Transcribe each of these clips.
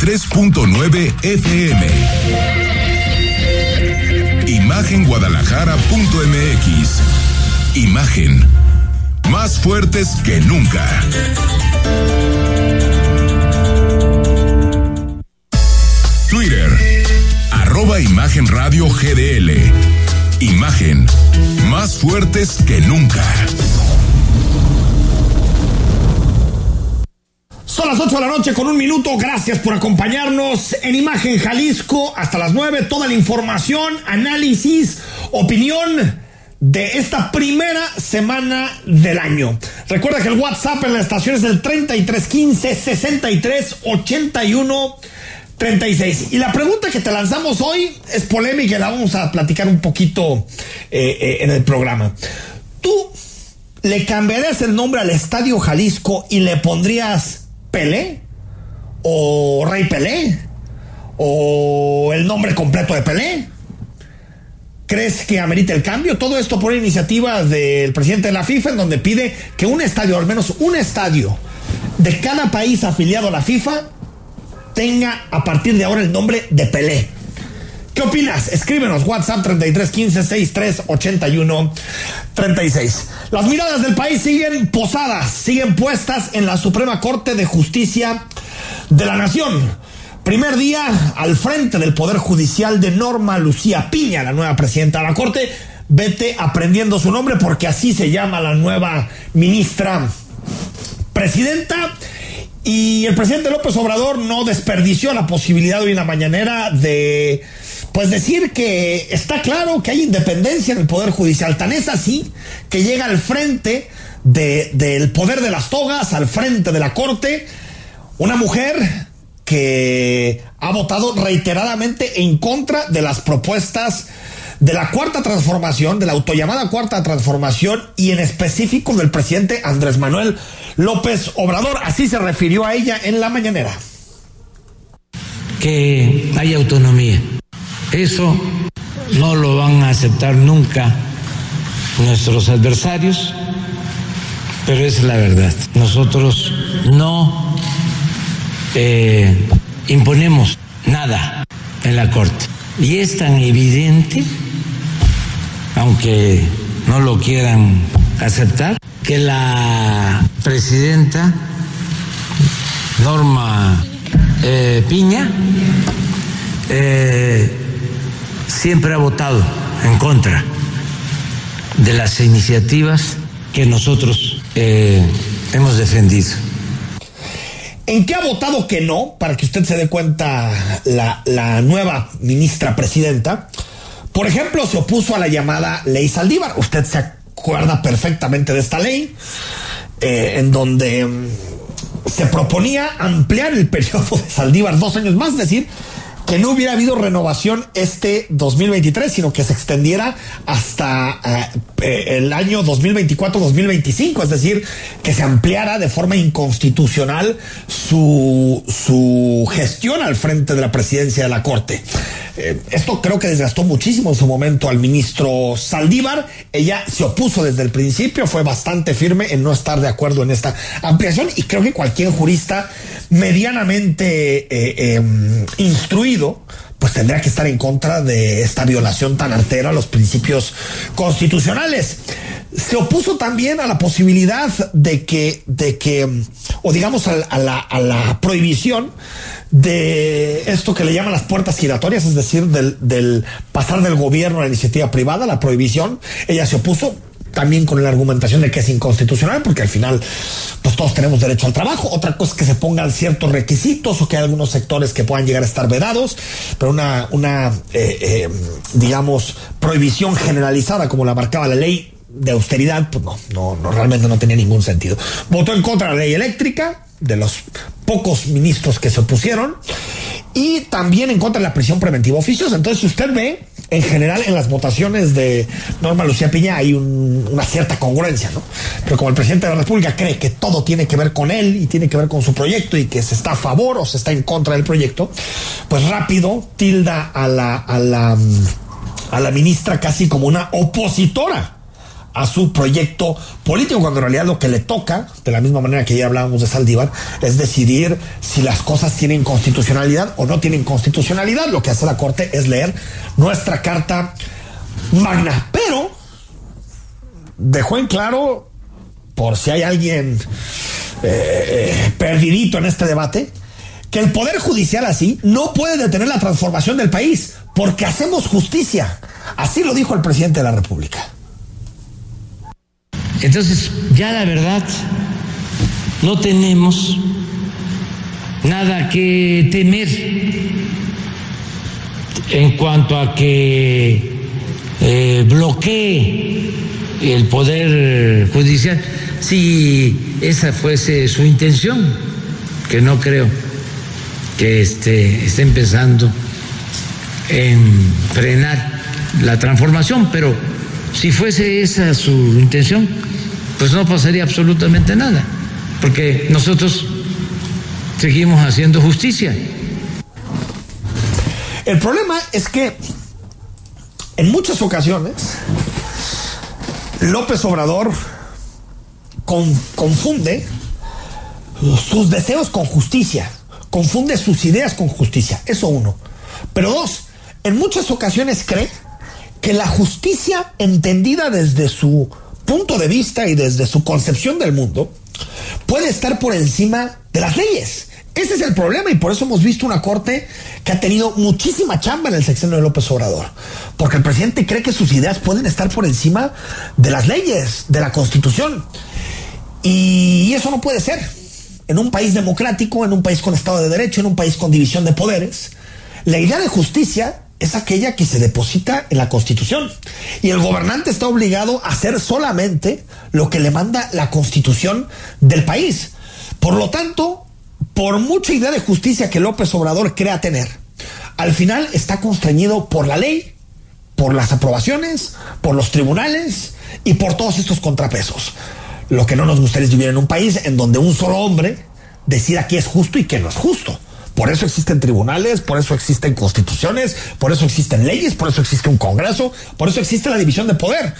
93.9 FM. Imagenguadalajara.mx. Imagen. Más fuertes que nunca. Twitter. Arroba Imagen Radio GDL. Imagen. Más fuertes que nunca. Las 8 de la noche con un minuto. Gracias por acompañarnos en Imagen Jalisco hasta las 9. Toda la información, análisis, opinión de esta primera semana del año. Recuerda que el WhatsApp en la estación es del 3315 63 81 36. Y la pregunta que te lanzamos hoy es polémica y la vamos a platicar un poquito eh, eh, en el programa. ¿Tú le cambiarías el nombre al Estadio Jalisco y le pondrías Pelé? ¿O Rey Pelé? ¿O el nombre completo de Pelé? ¿Crees que amerita el cambio? Todo esto por iniciativa del presidente de la FIFA, en donde pide que un estadio, al menos un estadio de cada país afiliado a la FIFA, tenga a partir de ahora el nombre de Pelé. ¿Qué opinas? Escríbenos WhatsApp 3315 63 81 36. Las miradas del país siguen posadas, siguen puestas en la Suprema Corte de Justicia de la Nación. Primer día al frente del Poder Judicial de Norma Lucía Piña, la nueva presidenta de la Corte. Vete aprendiendo su nombre porque así se llama la nueva ministra presidenta. Y el presidente López Obrador no desperdició la posibilidad hoy en la mañanera de pues decir que está claro que hay independencia en el Poder Judicial. Tan es así que llega al frente de, del poder de las togas, al frente de la Corte, una mujer que ha votado reiteradamente en contra de las propuestas de la cuarta transformación, de la autollamada cuarta transformación y en específico del presidente Andrés Manuel López Obrador. Así se refirió a ella en la mañanera. Que hay autonomía. Eso no lo van a aceptar nunca nuestros adversarios, pero es la verdad. Nosotros no eh, imponemos nada en la Corte. Y es tan evidente, aunque no lo quieran aceptar, que la presidenta Norma eh, Piña eh, siempre ha votado en contra de las iniciativas que nosotros eh, hemos defendido. ¿En qué ha votado que no? Para que usted se dé cuenta la, nueva ministra presidenta. Por ejemplo, se opuso a la llamada ley Saldívar. Usted se acuerda perfectamente de esta ley, eh, en donde um, se proponía ampliar el periodo de Saldívar dos años más, es decir, que no hubiera habido renovación este 2023, sino que se extendiera hasta eh, el año 2024-2025, es decir, que se ampliara de forma inconstitucional su, su gestión al frente de la presidencia de la Corte. Eh, esto creo que desgastó muchísimo en su momento al ministro Saldívar. Ella se opuso desde el principio, fue bastante firme en no estar de acuerdo en esta ampliación y creo que cualquier jurista medianamente eh, eh, instruido pues tendría que estar en contra de esta violación tan artera a los principios constitucionales. Se opuso también a la posibilidad de que, de que o digamos a, a, la, a la prohibición de esto que le llaman las puertas giratorias, es decir, del, del pasar del gobierno a la iniciativa privada, la prohibición. Ella se opuso, también con la argumentación de que es inconstitucional, porque al final, pues todos tenemos derecho al trabajo. Otra cosa es que se pongan ciertos requisitos o que hay algunos sectores que puedan llegar a estar vedados, pero una, una eh, eh, digamos, prohibición generalizada como la marcaba la ley de austeridad, pues no, no, no, realmente no tenía ningún sentido. Votó en contra de la ley eléctrica, de los pocos ministros que se opusieron, y también en contra de la prisión preventiva oficiosa. Entonces, si usted ve, en general en las votaciones de Norma Lucía Piña hay un, una cierta congruencia, ¿no? Pero como el presidente de la República cree que todo tiene que ver con él y tiene que ver con su proyecto y que se está a favor o se está en contra del proyecto, pues rápido tilda a la, a la, a la ministra casi como una opositora a su proyecto político, cuando en realidad lo que le toca, de la misma manera que ya hablábamos de Saldívar, es decidir si las cosas tienen constitucionalidad o no tienen constitucionalidad. Lo que hace la Corte es leer nuestra Carta Magna. Pero dejó en claro, por si hay alguien eh, perdidito en este debate, que el Poder Judicial así no puede detener la transformación del país, porque hacemos justicia. Así lo dijo el presidente de la República. Entonces, ya la verdad, no tenemos nada que temer en cuanto a que eh, bloquee el Poder Judicial, si esa fuese su intención, que no creo que este, esté empezando en frenar la transformación, pero si fuese esa su intención, pues no pasaría absolutamente nada, porque nosotros seguimos haciendo justicia. El problema es que en muchas ocasiones López Obrador confunde sus deseos con justicia confunde sus ideas con justicia. Eso uno. Pero dos, en muchas ocasiones cree que la justicia entendida desde su punto de vista y desde su concepción del mundo puede estar por encima de las leyes. Ese es el problema y por eso hemos visto una corte que ha tenido muchísima chamba en el sexenio de López Obrador. Porque el presidente cree que sus ideas pueden estar por encima de las leyes, de la constitución. Y eso no puede ser en un país democrático, en un país con Estado de Derecho, en un país con división de poderes, la idea de justicia es aquella que se deposita en la Constitución. Y el gobernante está obligado a hacer solamente lo que le manda la Constitución del país. Por lo tanto, por mucha idea de justicia que López Obrador crea tener, al final está constreñido por la ley, por las aprobaciones, por los tribunales y por todos estos contrapesos. Lo que no nos gustaría es vivir en un país en donde un solo hombre decida qué es justo y qué no es justo. Por eso existen tribunales, por eso existen constituciones, por eso existen leyes, por eso existe un Congreso, por eso existe la división de poder.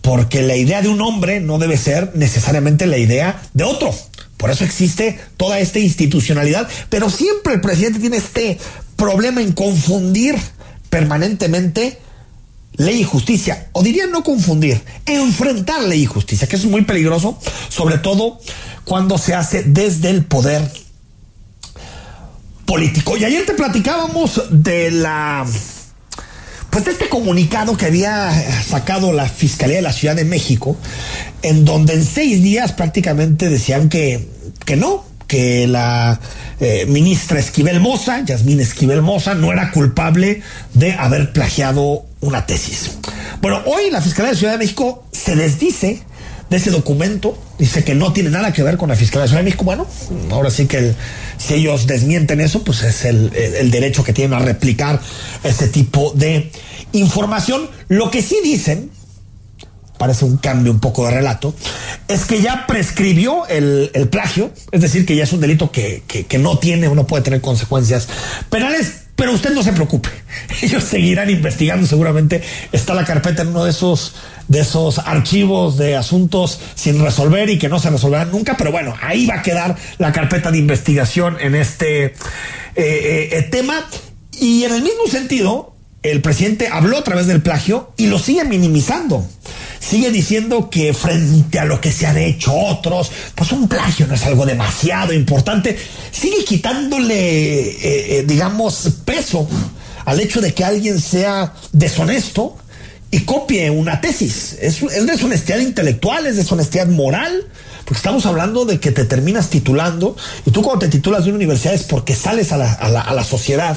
Porque la idea de un hombre no debe ser necesariamente la idea de otro. Por eso existe toda esta institucionalidad. Pero siempre el presidente tiene este problema en confundir permanentemente ley y justicia, o diría no confundir, enfrentar ley y justicia, que es muy peligroso, sobre todo cuando se hace desde el poder político. Y ayer te platicábamos de la pues de este comunicado que había sacado la Fiscalía de la Ciudad de México, en donde en seis días prácticamente decían que, que no, que la eh, ministra Esquivel Moza, Yasmín Esquivel Moza, no era culpable de haber plagiado una tesis. Bueno, hoy la Fiscalía de Ciudad de México se desdice de ese documento, dice que no tiene nada que ver con la Fiscalía de México. Bueno, ahora sí que si ellos desmienten eso, pues es el, el derecho que tienen a replicar ese tipo de información. Lo que sí dicen parece un cambio un poco de relato, es que ya prescribió el, plagio, es decir, que ya es un delito que, no tiene o no puede tener consecuencias penales, pero usted no se preocupe, ellos seguirán investigando, seguramente está la carpeta en uno de esos, de esos archivos de asuntos sin resolver y que no se resolverán nunca, pero bueno, ahí va a quedar la carpeta de investigación en este eh, eh, eh, tema. Y en el mismo sentido, el presidente habló a través del plagio y lo sigue minimizando sigue diciendo que frente a lo que se han hecho otros, pues un plagio no es algo demasiado importante, sigue quitándole, eh, eh, digamos, peso al hecho de que alguien sea deshonesto y copie una tesis. Es, es deshonestidad intelectual, es deshonestidad moral. Porque estamos hablando de que te terminas titulando y tú cuando te titulas de una universidad es porque sales a la, a la sociedad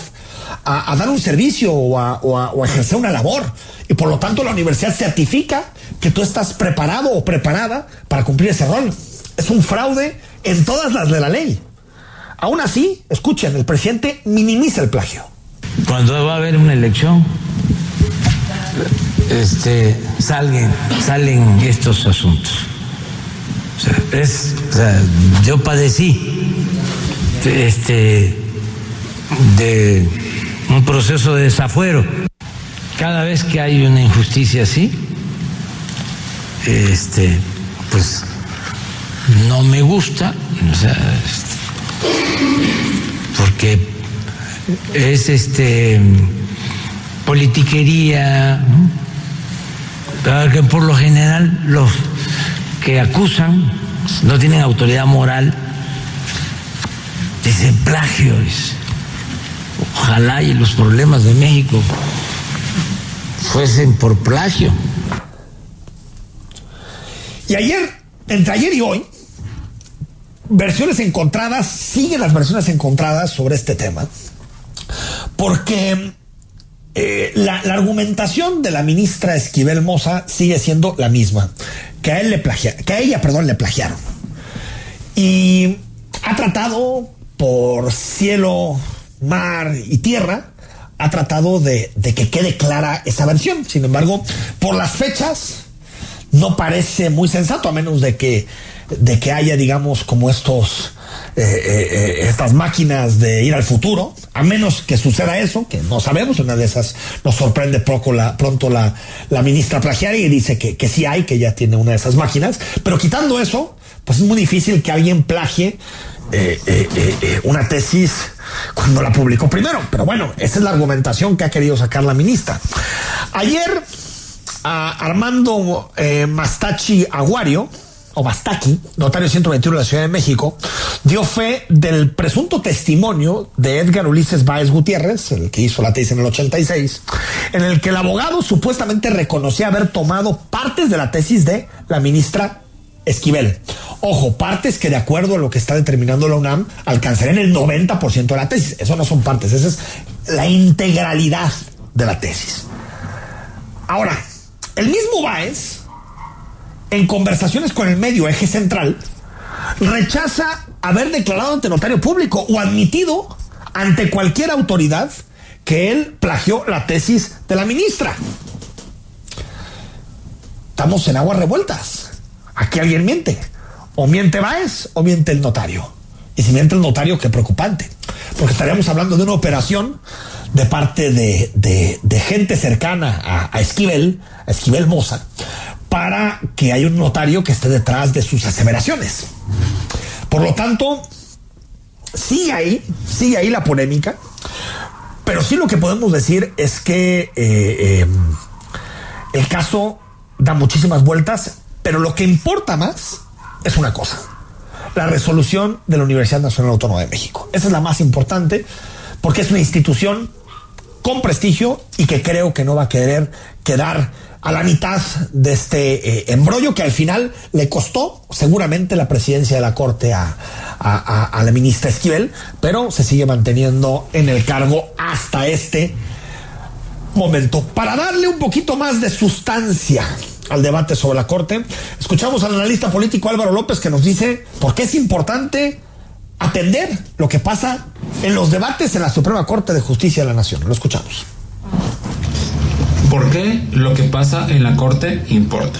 a, dar un servicio o a, o ejercer una labor. Y por lo tanto la universidad certifica que tú estás preparado o preparada para cumplir ese rol. Es un fraude en todas las de la ley. Aún así, escuchen, el presidente minimiza el plagio. Cuando va a haber una elección, este, salen, salen estos asuntos. es, yo padecí este, de un proceso de desafuero. Cada vez que hay una injusticia así, este, pues no me gusta, sea, porque es este politiquería, que por lo general los que acusan no tienen autoridad moral, dicen plagio. Ojalá y los problemas de México fuesen por plagio. Y ayer, entre ayer y hoy, versiones encontradas, siguen las versiones encontradas sobre este tema, porque eh, la, argumentación de la ministra Esquivel Moza sigue siendo la misma, que a él le que a ella, perdón, le plagiaron. Y ha tratado por cielo, mar y tierra, ha tratado de, de que quede clara esa versión. Sin embargo, por las fechas, no parece muy sensato, a menos de que de que haya, digamos, como estos, eh, eh, eh, estas máquinas de ir al futuro, a menos que suceda eso, que no sabemos, una de esas nos sorprende poco la, pronto la, ministra Plagiari y dice que, que sí hay, que ya tiene una de esas máquinas, pero quitando eso, pues es muy difícil que alguien plagie una tesis cuando la publicó primero. Pero bueno, esa es la argumentación que ha querido sacar la ministra. Ayer, Armando Mastachi Aguario, o Bastaki, notario 121 de la Ciudad de México, dio fe del presunto testimonio de Edgar Ulises Báez Gutiérrez, el que hizo la tesis en el 86, en el que el abogado supuestamente reconocía haber tomado partes de la tesis de la ministra Esquivel. Ojo, partes que de acuerdo a lo que está determinando la UNAM alcanzarían el 90% de la tesis. Eso no son partes, esa es la integralidad de la tesis. Ahora, el mismo Báez en conversaciones con el medio eje central, rechaza haber declarado ante notario público o admitido ante cualquier autoridad que él plagió la tesis de la ministra. Estamos en aguas revueltas. Aquí alguien miente. O miente Baez o miente el notario. Y si miente el notario, qué preocupante. Porque estaríamos hablando de una operación de parte de, gente cercana a, a Esquivel, a Esquivel Moza, para que haya un notario que esté detrás de sus aseveraciones. Por lo tanto, sigue ahí, sigue ahí la polémica, pero sí lo que podemos decir es que eh, em, el caso da muchísimas vueltas, pero lo que importa más es una cosa, la resolución de la Universidad Nacional Autónoma de México. Esa es la más importante porque es una institución con prestigio y que creo que no va a querer quedar a la mitad de este eh, embrollo que al final le costó seguramente la presidencia de la Corte a, a, la ministra Esquivel, pero se sigue manteniendo en el cargo hasta este momento. Para darle un poquito más de sustancia al debate sobre la Corte, escuchamos al analista político Álvaro López que nos dice por qué es importante atender lo que pasa en los debates en la Suprema Corte de Justicia de la Nación. Lo escuchamos. ¿Por qué lo que pasa en la Corte importa?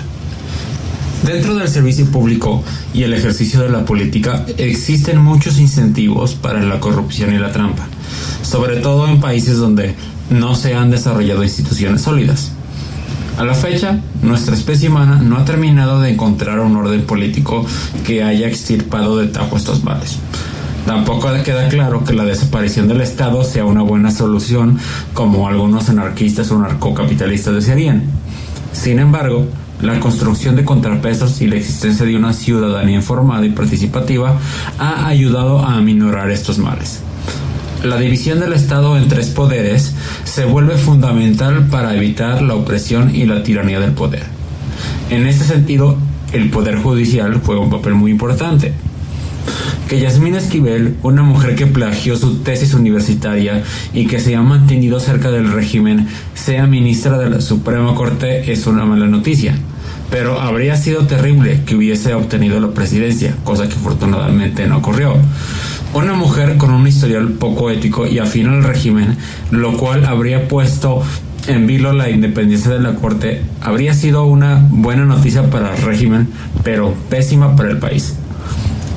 Dentro del servicio público y el ejercicio de la política existen muchos incentivos para la corrupción y la trampa, sobre todo en países donde no se han desarrollado instituciones sólidas. A la fecha, nuestra especie humana no ha terminado de encontrar un orden político que haya extirpado de tajo estos males. Tampoco queda claro que la desaparición del Estado sea una buena solución como algunos anarquistas o narcocapitalistas desearían. Sin embargo, la construcción de contrapesos y la existencia de una ciudadanía informada y participativa ha ayudado a aminorar estos males. La división del Estado en tres poderes se vuelve fundamental para evitar la opresión y la tiranía del poder. En este sentido, el Poder Judicial juega un papel muy importante que Yasmina Esquivel, una mujer que plagió su tesis universitaria y que se ha mantenido cerca del régimen, sea ministra de la Suprema Corte es una mala noticia. Pero habría sido terrible que hubiese obtenido la presidencia, cosa que afortunadamente no ocurrió. Una mujer con un historial poco ético y afín al régimen, lo cual habría puesto en vilo la independencia de la Corte, habría sido una buena noticia para el régimen, pero pésima para el país.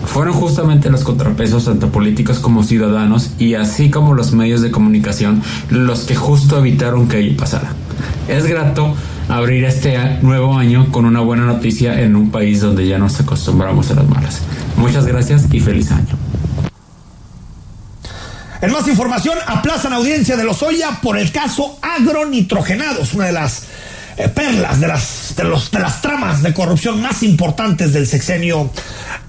Fueron justamente los contrapesos, tanto políticos como ciudadanos, y así como los medios de comunicación, los que justo evitaron que ello pasara. Es grato abrir este nuevo año con una buena noticia en un país donde ya nos acostumbramos a las malas. Muchas gracias y feliz año. En más información, aplazan audiencia de Lozoya por el caso agronitrogenados, una de las eh, perlas de las, de, las tramas de corrupción más importantes del sexenio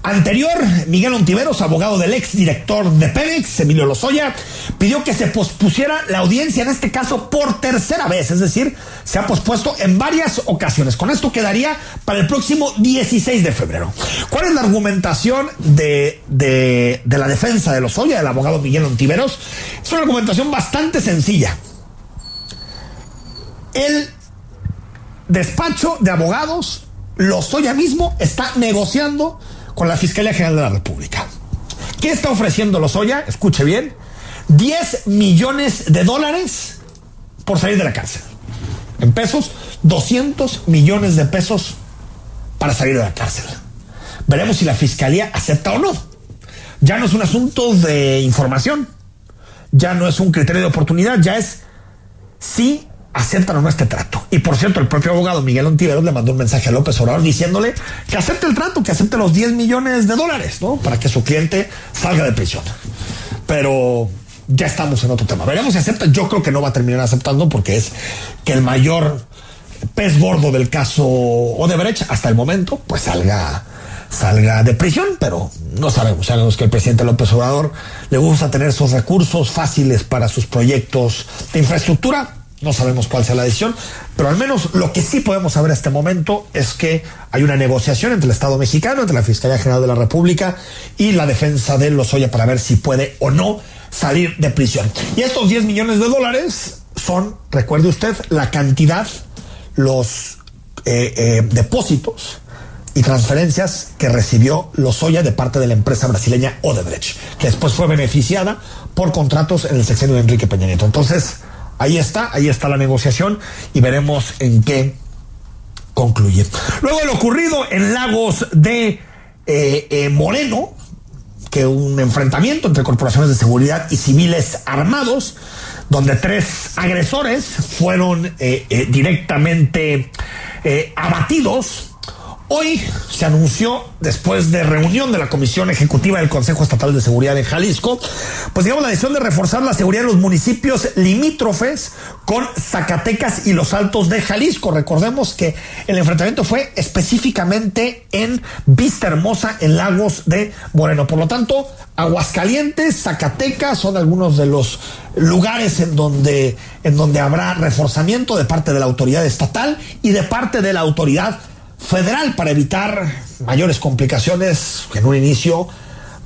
anterior. Miguel Ontiveros, abogado del ex director de Pemex, Emilio Lozoya, pidió que se pospusiera la audiencia en este caso por tercera vez, es decir, se ha pospuesto en varias ocasiones. Con esto quedaría para el próximo 16 de febrero. ¿Cuál es la argumentación de, de, la defensa de Lozoya, del abogado Miguel Ontiveros? Es una argumentación bastante sencilla. El despacho de abogados, Lozoya mismo, está negociando con la Fiscalía General de la República. ¿Qué está ofreciendo Lozoya? Escuche bien. 10 millones de dólares por salir de la cárcel. En pesos, 200 millones de pesos para salir de la cárcel. Veremos si la Fiscalía acepta o no. Ya no es un asunto de información, ya no es un criterio de oportunidad, ya es si aceptan o no este trato. Y por cierto, el propio abogado Miguel Ontiveros le mandó un mensaje a López Obrador diciéndole que acepte el trato, que acepte los 10 millones de dólares, ¿no? Para que su cliente salga de prisión. Pero ya estamos en otro tema. Veremos si acepta. Yo creo que no va a terminar aceptando porque es que el mayor pez gordo del caso Odebrecht hasta el momento, pues salga salga de prisión, pero no sabemos. Sabemos que el presidente López Obrador le gusta tener esos recursos fáciles para sus proyectos de infraestructura no sabemos cuál sea la decisión, pero al menos lo que sí podemos saber a este momento es que hay una negociación entre el Estado mexicano, entre la Fiscalía General de la República y la defensa de Lozoya para ver si puede o no salir de prisión. Y estos 10 millones de dólares son, recuerde usted, la cantidad, los eh, eh, depósitos y transferencias que recibió Lozoya de parte de la empresa brasileña Odebrecht, que después fue beneficiada por contratos en el sexenio de Enrique Peña Nieto. Entonces, Ahí está, ahí está la negociación y veremos en qué concluye. Luego lo ocurrido en Lagos de eh, eh, Moreno, que un enfrentamiento entre corporaciones de seguridad y civiles armados, donde tres agresores fueron eh, directamente abatidos Hoy se anunció, después de reunión de la Comisión Ejecutiva del Consejo Estatal de Seguridad de Jalisco, pues digamos la decisión de reforzar la seguridad de los municipios limítrofes con Zacatecas y los Altos de Jalisco. Recordemos que el enfrentamiento fue específicamente en Vista Hermosa, en Lagos de Moreno. Por lo tanto, Aguascalientes, Zacatecas son algunos de los lugares en donde, en donde habrá reforzamiento de parte de la autoridad estatal y de parte de la autoridad federal para evitar mayores complicaciones en un inicio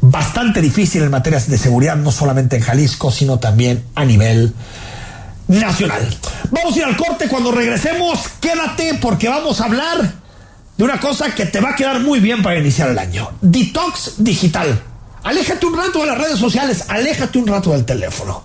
bastante difícil en materia de seguridad, no solamente en Jalisco, sino también a nivel nacional. Vamos a ir al corte cuando regresemos. Quédate porque vamos a hablar de una cosa que te va a quedar muy bien para iniciar el año. Detox digital. Aléjate un rato de las redes sociales, aléjate un rato del teléfono.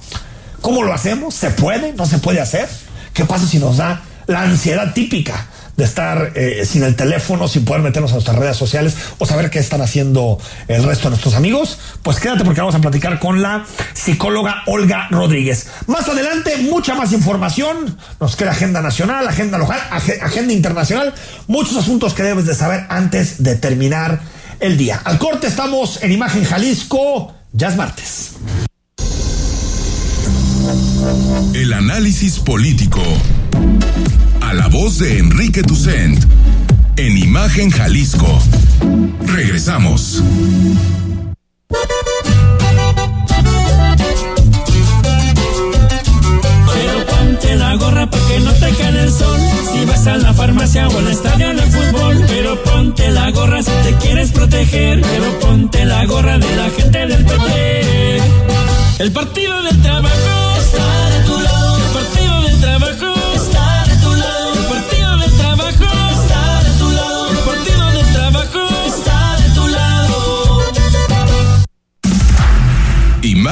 ¿Cómo lo hacemos? ¿Se puede? ¿No se puede hacer? ¿Qué pasa si nos da la ansiedad típica? De estar eh, sin el teléfono, sin poder meternos a nuestras redes sociales o saber qué están haciendo el resto de nuestros amigos, pues quédate porque vamos a platicar con la psicóloga Olga Rodríguez. Más adelante, mucha más información. Nos queda agenda nacional, agenda local, agenda internacional, muchos asuntos que debes de saber antes de terminar el día. Al corte estamos en Imagen Jalisco, ya es martes. El análisis político la voz de Enrique Tucent en Imagen Jalisco. Regresamos. Pero ponte la gorra para que no te quede el sol. Si vas a la farmacia o al estadio de fútbol, pero ponte la gorra si te quieres proteger. Pero ponte la gorra de la gente del PT. El partido del trabajo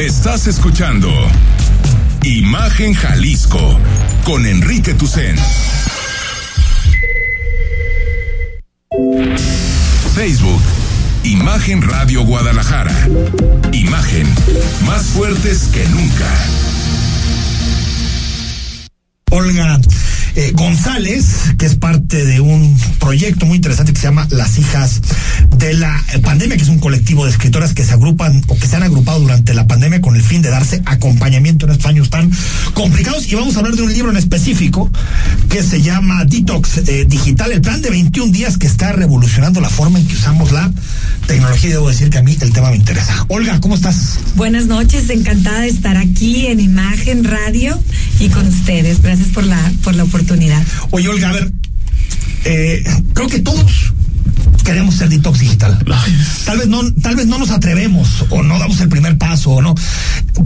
Estás escuchando Imagen Jalisco con Enrique Tucen. Facebook, Imagen Radio Guadalajara. Imagen, más fuertes que nunca. Olga eh, González, que es parte de un proyecto muy interesante que se llama Las Hijas de la Pandemia, que es un colectivo de escritoras que se agrupan o que se han agrupado durante la pandemia con el fin de darse acompañamiento en estos años tan complicados. Y vamos a hablar de un libro en específico que se llama Detox eh, Digital, el plan de 21 días que está revolucionando la forma en que usamos la tecnología. Debo decir que a mí el tema me interesa. Olga, ¿cómo estás? Buenas noches, encantada de estar aquí en Imagen Radio y con ustedes. Gracias por la, por la oportunidad. Oye, Olga, a ver, eh, creo que todos queremos ser detox digital. Tal vez no, tal vez no nos atrevemos o no damos el primer paso o no.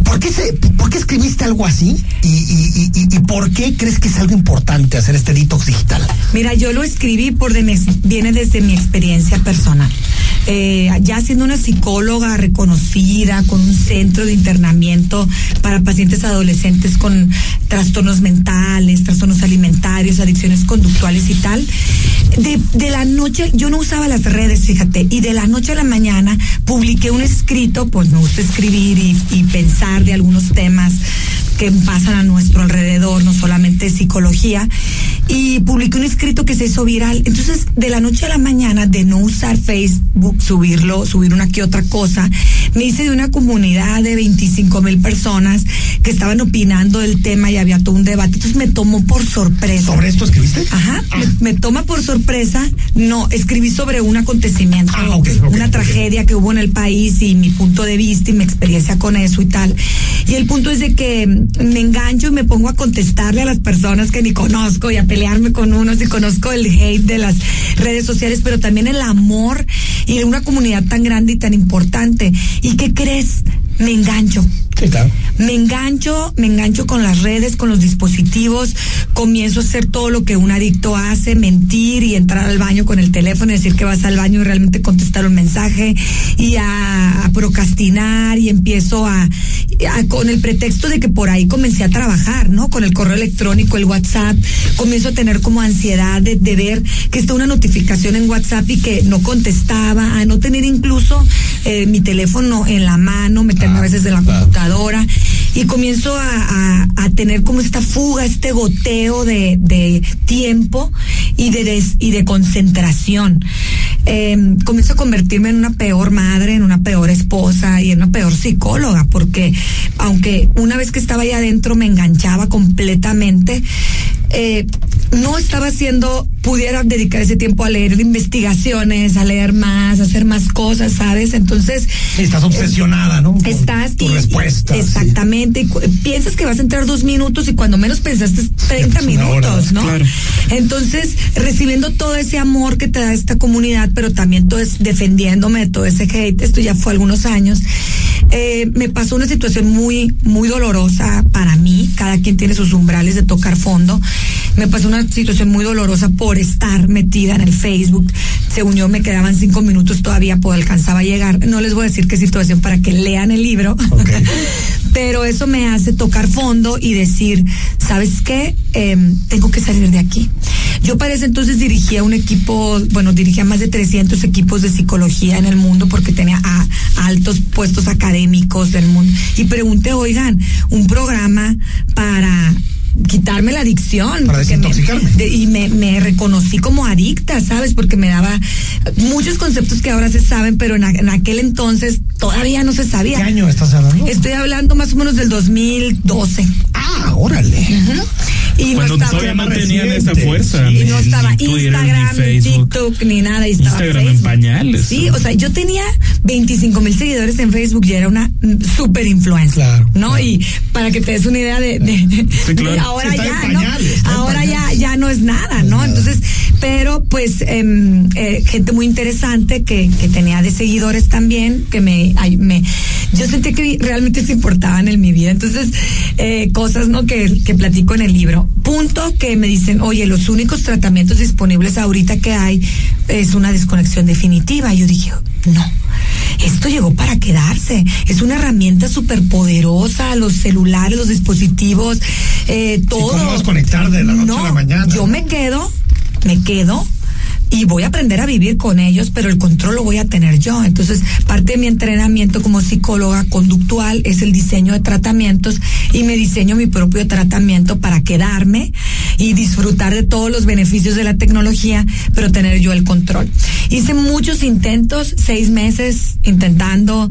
¿Por qué, se, por qué escribiste algo así? ¿Y, y, y, y por qué crees que es algo importante hacer este detox digital? Mira, yo lo escribí por de mi- viene desde mi experiencia personal. Eh, ya siendo una psicóloga reconocida con un centro de internamiento para pacientes adolescentes con trastornos mentales, trastornos alimentarios, adicciones conductuales y tal, de, la noche, yo no usaba las redes, fíjate, y de la noche a la mañana publiqué un escrito, pues me gusta escribir y pensar de algunos temas que pasan a nuestro alrededor, no solamente psicología, y publiqué un escrito que se hizo viral. Entonces, de la noche a la mañana, de no usar Facebook, subirlo, subir una que otra cosa, me hice de una comunidad de 25 mil personas que estaban opinando del tema y había todo un debate. Entonces me tomó por sorpresa. ¿Sobre esto escribiste? Ajá, Ah. me, me toma por sorpresa. No, escribí sobre un acontecimiento, Ah, ok, ok, una tragedia que hubo en el país y mi punto de vista y mi experiencia con eso y tal. Y el punto es de que me engancho y me pongo a contestarle a las personas que ni conozco y a pelearme con unos y conozco el hate de las redes sociales, pero también el amor y una comunidad tan grande y tan importante. ¿Y qué crees? Me engancho. Sí, claro. Me engancho, me engancho con las redes, con los dispositivos, comienzo a hacer todo lo que un adicto hace, mentir y entrar al baño con el teléfono y decir que vas al baño y realmente contestar un mensaje y a, a procrastinar y empiezo a, a- con el pretexto de que por ahí comencé a trabajar, ¿no? Con el correo electrónico, el WhatsApp, comienzo a tener como ansiedad de, de ver que está una notificación en WhatsApp y que no contestaba, a no tener incluso eh, mi teléfono en la mano, meterme a veces en la computadora y comienzo a, tener como esta fuga, este goteo de, tiempo y de, y de concentración. Eh, comienzo a convertirme en una peor madre, en una peor esposa y en una peor psicóloga, porque aunque una vez que estaba ahí adentro me enganchaba completamente, eh, no estaba haciendo, pudiera dedicar ese tiempo a leer investigaciones, a leer más, a hacer más cosas, ¿sabes? Entonces, Estás obsesionada, ¿no? Con Estás tu y- respuesta. exactamente. y piensas que vas a entrar dos minutos y cuando menos pensaste es 30 Es una hora, minutos, ¿no? claro. Entonces, recibiendo todo ese amor que te da esta comunidad, pero también todo es defendiéndome de todo ese hate, esto ya fue algunos años. eh, me pasó una situación muy, muy dolorosa para mí. Cada quien tiene sus umbrales de tocar fondo. Me pasó una situación muy dolorosa por estar metida en el Facebook. Según yo, me quedaban cinco minutos todavía, pues alcanzaba a llegar. No les voy a decir qué situación para que lean el libro. Pero eso me hace tocar fondo y decir, ¿sabes qué? Em, tengo que salir de aquí. Yo para ese entonces dirigía un equipo, bueno, dirigía más de 300 equipos de psicología en el mundo porque tenía a, altos puestos académicos del mundo. Y pregunté, oigan, un programa para quitarme la adicción. Para desintoxicarme. y me, me, reconocí como adicta, ¿sabes? Porque me daba muchos conceptos que ahora se saben, pero en, en, aquel entonces todavía no se sabía. ¿Qué año estás hablando? Estoy hablando más o menos del 2012. Ah, órale. Uh -huh. Y Cuando no estaba, todavía no tenían esa fuerza. y no estaba ni Instagram, ni ni Facebook. TikTok, ni nada. Instagram en pañales. Sí, o sea, yo tenía 25 mil seguidores en Facebook y era una super influencer. Claro, ¿No? claro. Y para que te des una idea de, de- Sí, claro. ahora Sí, ya, ¿no? pañales, en Ahora ya, ya no es nada, ¿no? nada. Entonces, pero pues em, eh, gente muy interesante que, que tenía de seguidores también, que me, ay, me yo sentí que realmente se importaban en mi vida. Entonces, eh, cosas, ¿no? Que, que platico en el libro. Punto que me dicen, oye, los únicos tratamientos disponibles ahorita que hay es una desconexión definitiva. Y yo dije, no. Esto llegó para quedarse. Es una herramienta súper poderosa. Los celulares, los dispositivos, eh, todo. ¿cómo desconectar de la noche no, a la mañana, Yo me quedo, me quedo y voy a aprender a vivir con ellos, pero el control lo voy a tener yo. Entonces, parte de mi entrenamiento como psicóloga conductual es el diseño de tratamientos y me diseño mi propio tratamiento para quedarme y disfrutar de todos los beneficios de la tecnología, pero tener yo el control. Hice muchos intentos, seis meses intentando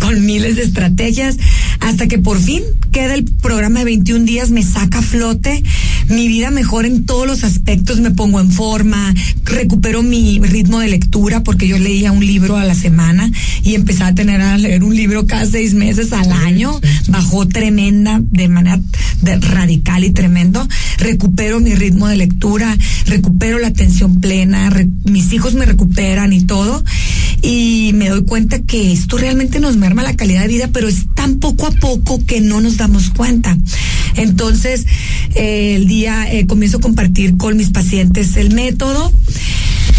con miles de estrategias, hasta que por fin queda el programa de 21 días, me saca a flote, mi vida mejora en todos los aspectos, me pongo en forma, recupero mi ritmo de lectura porque yo leía un libro a la semana y empecé a tener a leer un libro cada seis meses al año, bajó tremenda, de manera de- radical y tremendo, recupero mi ritmo de lectura, recupero la atención plena, re- mis hijos me recuperan y todo y me doy cuenta que esto realmente nos merma la calidad de vida, pero es tan poco a poco que no nos damos cuenta. Entonces, eh, el día eh, comienzo a compartir con mis pacientes el método.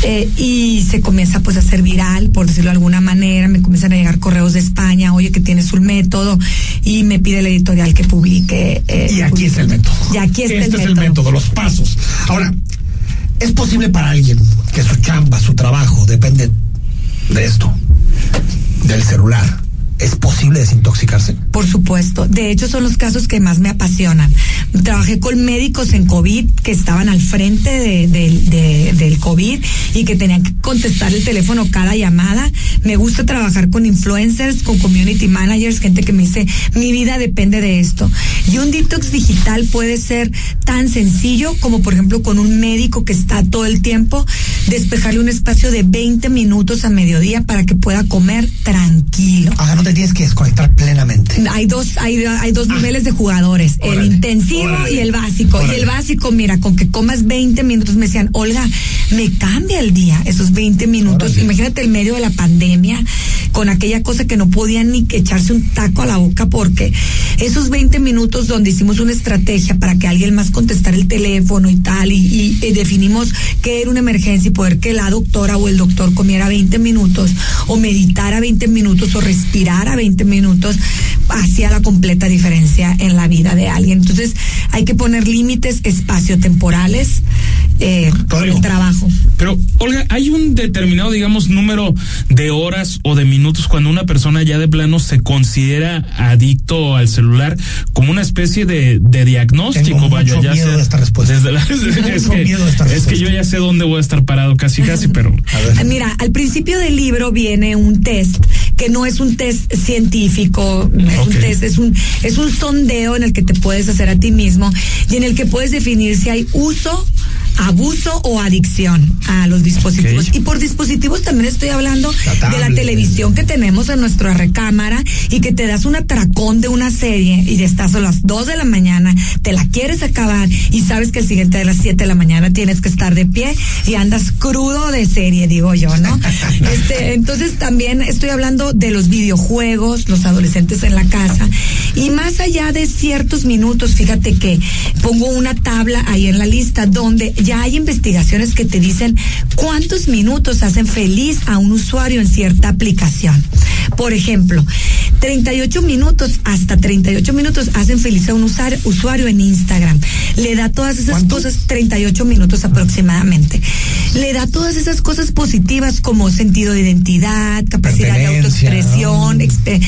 eh, y se comienza pues a hacer viral, por decirlo de alguna manera, me comienzan a llegar correos de España, oye que tienes un método, y me pide la editorial que publique. eh, Y aquí está el método. Y aquí está este el es método. el método, los pasos. Ahora, ¿es posible para alguien que su chamba, su trabajo depende de esto, del celular? ¿Es posible desintoxicarse? Por supuesto. De hecho, son los casos que más me apasionan. Trabajé con médicos en COVID que estaban al frente de, de- de- del COVID y que tenían que contestar el teléfono cada llamada. Me gusta trabajar con influencers, con community managers, gente que me dice, mi vida depende de esto. Y un detox digital puede ser tan sencillo como, por ejemplo, con un médico que está todo el tiempo, despejarle un espacio de 20 minutos a mediodía para que pueda comer tranquilo. No te tienes que desconectar plenamente. Hay dos, hay, hay dos niveles de jugadores, Ah. Órale, el intensivo órale, y el básico. órale. Y el básico, mira, con que comas 20 minutos, me decían, Olga, me cambia el día, esos 20 minutos. Imagínate el medio de la pandemia, con aquella cosa que no podían ni que echarse un taco a la boca, porque esos 20 minutos donde hicimos una estrategia para que alguien más contestara el teléfono y tal, y, y, y definimos qué era una emergencia y poder que la doctora o el doctor comiera 20 minutos, o meditara 20 minutos, o respirara 20 minutos, hacía la completa diferencia en la vida de alguien. Entonces, hay que poner límites espaciotemporales eh, Rodrigo. el trabajo. Pero, Olga, ¿hay un determinado, digamos, número de horas o de minutos cuando una persona ya de plano se considera adicto al celular como una especie de, de diagnóstico? Tengo Vaya, mucho ya miedo sea de esta respuesta. desde la- es, que, miedo de esta es que respuesta. yo ya sé dónde voy a estar parado casi, casi, pero... A ver. Mira, al principio del libro viene un test que no es un test científico, no es un test, es un es un sondeo en el que te puedes hacer a ti mismo y en el que puedes definir si hay uso abuso o adicción a los dispositivos. Y por dispositivos también estoy hablando La de la televisión que tenemos en nuestra recámara y que te das un atracón de una serie y ya estás a las 2 de la mañana, te la quieres acabar y sabes que el siguiente de las 7 de la mañana tienes que estar de pie y andas crudo de serie, digo yo, ¿no? este, entonces también estoy hablando de los videojuegos, los adolescentes en la casa y más allá de ciertos minutos, fíjate que pongo una tabla ahí en la lista donde ya hay investigaciones que te dicen cuántos minutos hacen feliz a un usuario en cierta aplicación. Por ejemplo, 38 minutos, hasta 38 minutos hacen feliz a un usuario, usuario en Instagram. Le da todas esas cosas, 38 minutos aproximadamente. Le da todas esas cosas positivas como sentido de identidad, capacidad de autoexpresión, expe-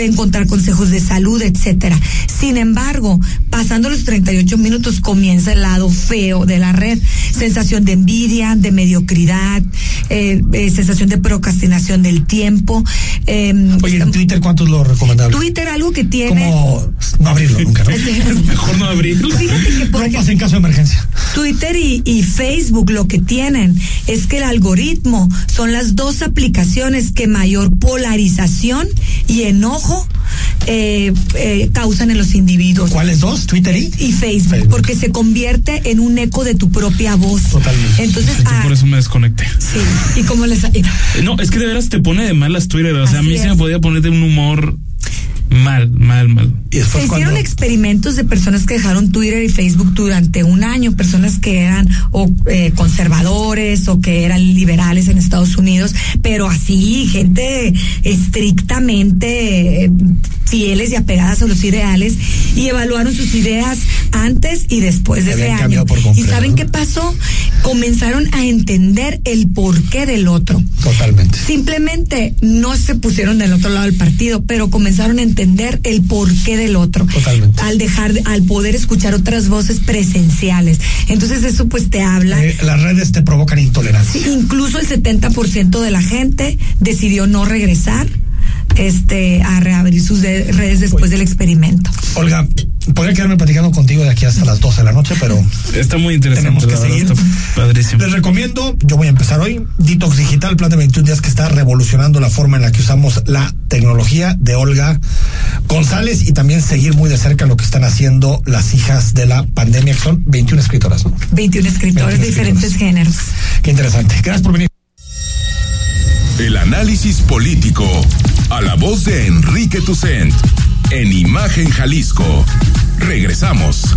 encontrar consejos de salud, etcétera. Sin embargo, pasando los 38 minutos comienza el lado feo de la red. Sensación de envidia, de mediocridad, eh, eh, sensación de procrastinación del tiempo. eh, Oye, en Twitter, ¿cuánto es lo recomendable? Twitter algo que tiene. Como no abrirlo nunca, ¿no? Mejor no abrirlo. Fíjate que por ejemplo, en caso de emergencia. Twitter y, y Facebook lo que tienen es que el algoritmo son las dos aplicaciones que mayor polarización y enojo eh, eh, causan en los individuos. ¿Cuáles dos? ¿Twitter y? Y Facebook, Facebook. porque se convierte en un eco de tu propia voz. Totalmente. Entonces, Yo ah, por eso me desconecté. sí. ¿Y cómo les ha ido? No, es que de veras te pone de malas Twitter. O sea, a mí se me podía poner de un humor mal, mal, mal. Y Se hicieron cuando... experimentos de personas que dejaron Twitter y Facebook durante un año, personas que eran o eh, conservadores o que eran liberales en Estados Unidos, pero así, gente estrictamente eh, fieles y apegadas a los ideales y evaluaron sus ideas antes y después de ese año. cambiado por ¿Y completo, saben ¿no? qué pasó? Comenzaron a entender el porqué del otro. Totalmente. Simplemente no se pusieron del otro lado del partido, pero comenzaron a entender el porqué del otro. Totalmente. Al dejar, al poder escuchar otras voces presenciales. Entonces eso pues te habla. Eh, las redes te provocan intolerancia. Sí, incluso el 70% de la gente decidió no regresar este a reabrir sus de- redes después del experimento. Olga, podría quedarme platicando contigo de aquí hasta las 12 de la noche, pero Está muy interesante. tenemos que seguir. Está padrísimo. Les recomiendo, yo voy a empezar hoy, Detox Digital, plan de 21 días que está revolucionando la forma en la que usamos la tecnología de Olga González y también seguir muy de cerca lo que están haciendo las hijas de la pandemia, que son 21 escritoras. ¿no? 21 escritores 21 de diferentes géneros. Qué interesante. Gracias por venir. El análisis político. A la voz de Enrique Tucent. En Imagen Jalisco. Regresamos.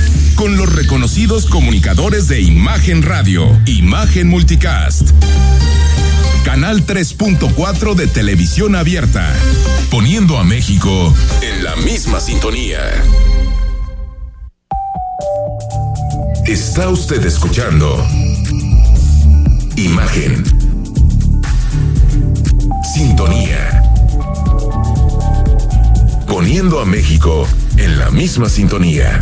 Con los reconocidos comunicadores de Imagen Radio, Imagen Multicast. Canal 3.4 de televisión abierta, poniendo a México en la misma sintonía. Está usted escuchando Imagen. Sintonía. Poniendo a México en la misma sintonía.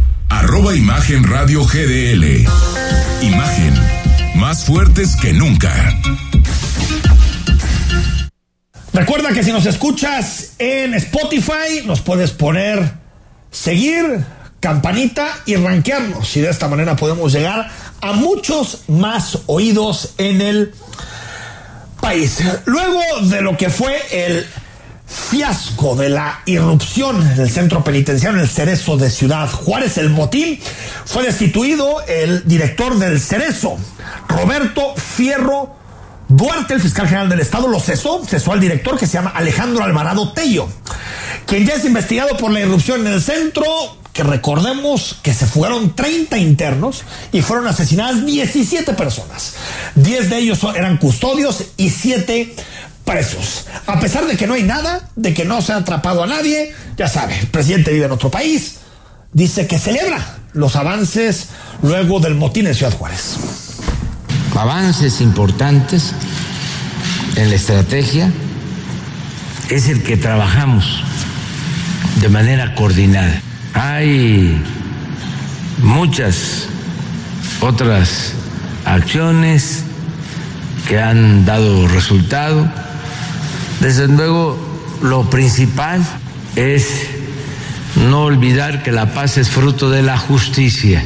arroba Imagen Radio GDL. Imagen, más fuertes que nunca. Recuerda que si nos escuchas en Spotify, nos puedes poner seguir, campanita y rankearnos. Y de esta manera podemos llegar a muchos más oídos en el país. Luego de lo que fue el fiasco de la irrupción en el centro penitenciario en el Cerezo de Ciudad Juárez, el motín, fue destituido el director del Cerezo, Roberto Fierro Duarte, el fiscal general del Estado, lo cesó, cesó al director que se llama Alejandro Alvarado Tello, quien ya es investigado por la irrupción en el centro, que recordemos que se fueron 30 internos y fueron asesinadas 17 personas. 10 de ellos eran custodios y 7 presos. A pesar de que no hay nada, de que no se ha atrapado a nadie, ya sabe, el presidente vive en otro país, dice que celebra los avances luego del motín en Ciudad Juárez. Avances importantes en la estrategia es el que trabajamos de manera coordinada. Hay muchas otras acciones que han dado resultado desde luego, lo principal es no olvidar que la paz es fruto de la justicia.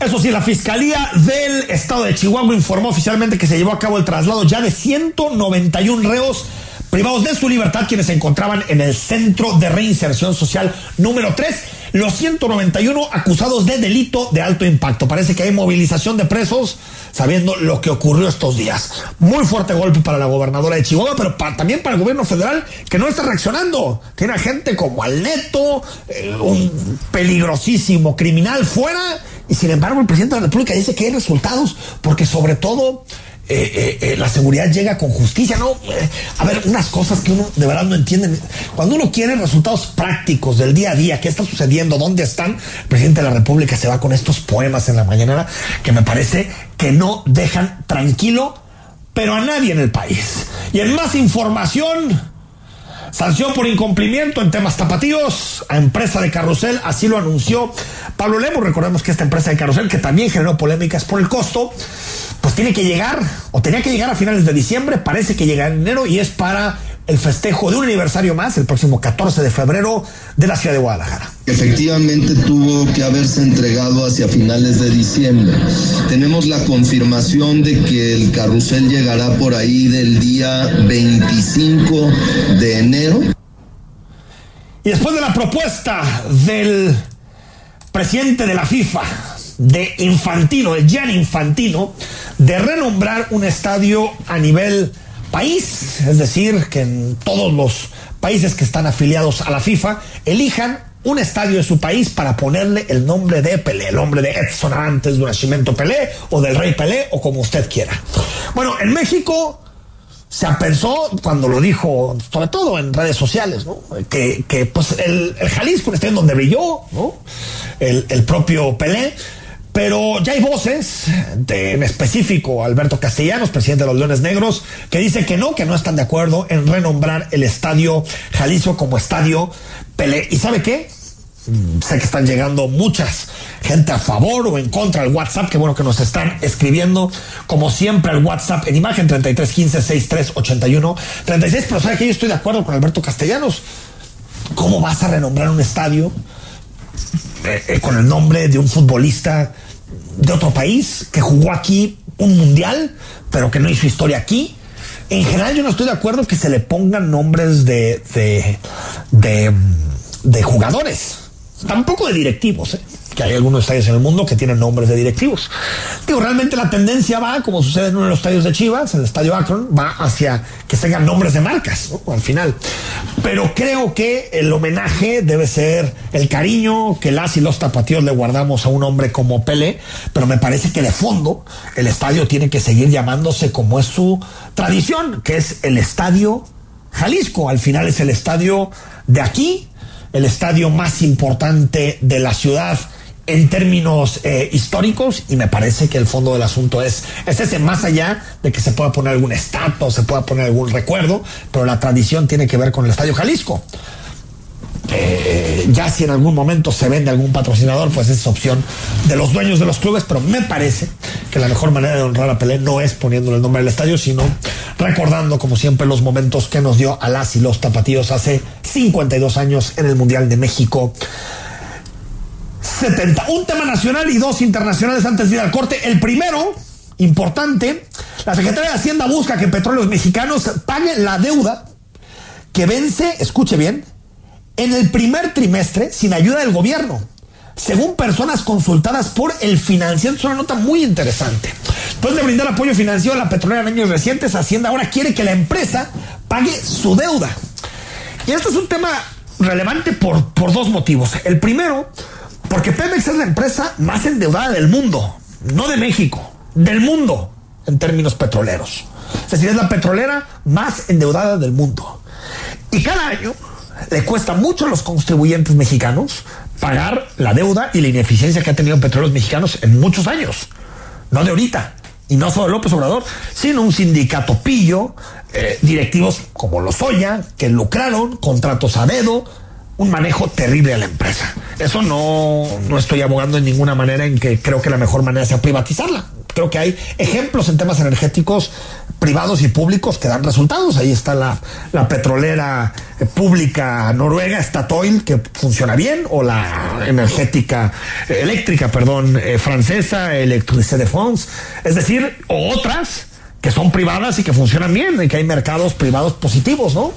Eso sí, la Fiscalía del Estado de Chihuahua informó oficialmente que se llevó a cabo el traslado ya de 191 reos privados de su libertad quienes se encontraban en el Centro de Reinserción Social número 3 los 191 acusados de delito de alto impacto. Parece que hay movilización de presos sabiendo lo que ocurrió estos días. Muy fuerte golpe para la gobernadora de Chihuahua, pero también para el gobierno federal que no está reaccionando. Tiene a gente como al neto, eh, un peligrosísimo criminal fuera, y sin embargo el presidente de la República dice que hay resultados, porque sobre todo eh, eh, la seguridad llega con justicia, ¿no? a ver, unas cosas que uno de verdad no entiende. Cuando uno quiere resultados prácticos del día a día, qué está sucediendo, dónde están, el presidente de la República se va con estos poemas en la mañanera que me parece que no dejan tranquilo, pero a nadie en el país. Y en más información, Sanción por incumplimiento en temas tapatíos a empresa de carrusel, así lo anunció Pablo Lemos. Recordemos que esta empresa de carrusel, que también generó polémicas por el costo, pues tiene que llegar, o tenía que llegar a finales de diciembre, parece que llega en enero y es para el festejo de un aniversario más, el próximo 14 de febrero, de la ciudad de Guadalajara. Efectivamente tuvo que haberse entregado hacia finales de diciembre. Tenemos la confirmación de que el carrusel llegará por ahí del día 25 de enero. Y después de la propuesta del presidente de la FIFA, de Infantino, de Gianni Infantino, de renombrar un estadio a nivel país, es decir, que en todos los países que están afiliados a la FIFA elijan un estadio de su país para ponerle el nombre de Pelé, el nombre de Edson antes de Nacimiento Pelé o del Rey Pelé o como usted quiera. Bueno, en México se pensó cuando lo dijo, sobre todo en redes sociales, ¿no? que, pues el, Jalisco, el donde brilló, ¿no? el, el propio Pelé, pero ya hay voces, de, en específico Alberto Castellanos, presidente de los Leones Negros, que dice que no, que no están de acuerdo en renombrar el estadio Jalisco como estadio Pelé. ¿Y sabe qué? Mm, sé que están llegando muchas gente a favor o en contra del WhatsApp, que bueno que nos están escribiendo, como siempre, al WhatsApp en imagen 3315-6381-36, pero sabe que yo estoy de acuerdo con Alberto Castellanos. ¿Cómo vas a renombrar un estadio con el nombre de un futbolista de otro país que jugó aquí un mundial, pero que no hizo historia aquí? En general yo no estoy de acuerdo que se le pongan nombres de, de, de, de jugadores, tampoco de directivos. ¿eh? Que hay algunos estadios en el mundo que tienen nombres de directivos. Digo, realmente la tendencia va, como sucede en uno de los estadios de Chivas, el estadio Akron, va hacia que tengan nombres de marcas, ¿no? al final. Pero creo que el homenaje debe ser el cariño que las y los tapatíos le guardamos a un hombre como Pele, pero me parece que de fondo el estadio tiene que seguir llamándose como es su tradición, que es el estadio Jalisco. Al final es el estadio de aquí, el estadio más importante de la ciudad en términos eh, históricos y me parece que el fondo del asunto es, es ese, más allá de que se pueda poner algún estatua, se pueda poner algún recuerdo, pero la tradición tiene que ver con el Estadio Jalisco. Eh, ya si en algún momento se vende algún patrocinador, pues es opción de los dueños de los clubes, pero me parece que la mejor manera de honrar a Pelé no es poniéndole el nombre del estadio, sino recordando, como siempre, los momentos que nos dio a las y los tapatíos hace 52 años en el Mundial de México 70. Un tema nacional y dos internacionales antes de ir al corte. El primero, importante, La Secretaría de Hacienda busca que Petróleos Mexicanos pague la deuda que vence, escuche bien, en el primer trimestre sin ayuda del gobierno según personas consultadas por el financiero. Es una nota muy interesante. Después de brindar apoyo financiero a la petrolera en años recientes, Hacienda ahora quiere que la empresa pague su deuda. Y esto es un tema relevante por, por dos motivos. El primero, porque Pemex es la empresa más endeudada del mundo, no de México, del mundo en términos petroleros. Es decir, es la petrolera más endeudada del mundo. Y cada año le cuesta mucho a los contribuyentes mexicanos pagar la deuda y la ineficiencia que ha tenido Petróleos Mexicanos en muchos años. No de ahorita. Y no solo López Obrador, sino un sindicato pillo, eh, directivos como los Oya, que lucraron, contratos a dedo, un manejo terrible a la empresa. Eso no, no estoy abogando en ninguna manera en que creo que la mejor manera sea privatizarla. Creo que hay ejemplos en temas energéticos privados y públicos que dan resultados. Ahí está la, la petrolera eh, pública noruega, Statoil, que funciona bien, o la energética eh, eléctrica, perdón, eh, francesa, Electricité de France. Es decir, o otras que son privadas y que funcionan bien, y que hay mercados privados positivos, ¿no?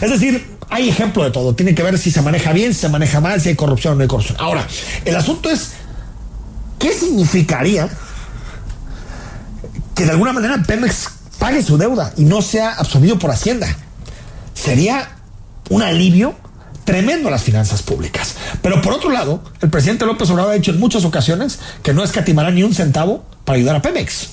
Es decir, hay ejemplo de todo. Tiene que ver si se maneja bien, si se maneja mal, si hay corrupción o no hay corrupción. Ahora, el asunto es, ¿qué significaría que de alguna manera Pemex pague su deuda y no sea absorbido por Hacienda? Sería un alivio tremendo a las finanzas públicas. Pero por otro lado, el presidente López Obrador ha dicho en muchas ocasiones que no escatimará ni un centavo para ayudar a Pemex.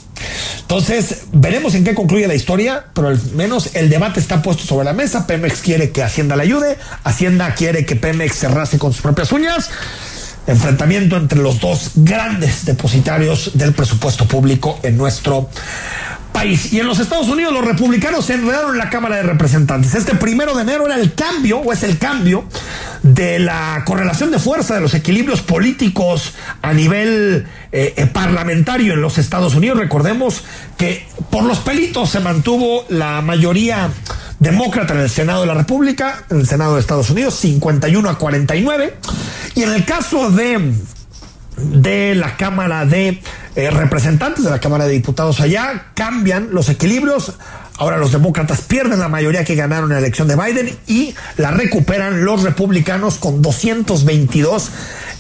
Entonces, veremos en qué concluye la historia, pero al menos el debate está puesto sobre la mesa. Pemex quiere que Hacienda le ayude, Hacienda quiere que Pemex se con sus propias uñas. Enfrentamiento entre los dos grandes depositarios del presupuesto público en nuestro país. Y en los Estados Unidos los republicanos se enredaron en la Cámara de Representantes. Este primero de enero era el cambio, o es el cambio, de la correlación de fuerza de los equilibrios políticos a nivel eh, eh, parlamentario en los Estados Unidos. Recordemos que por los pelitos se mantuvo la mayoría demócrata en el Senado de la República, en el Senado de Estados Unidos, 51 a 49. Y en el caso de de la Cámara de eh, Representantes, de la Cámara de Diputados allá, cambian los equilibrios. Ahora los demócratas pierden la mayoría que ganaron en la elección de Biden y la recuperan los republicanos con 222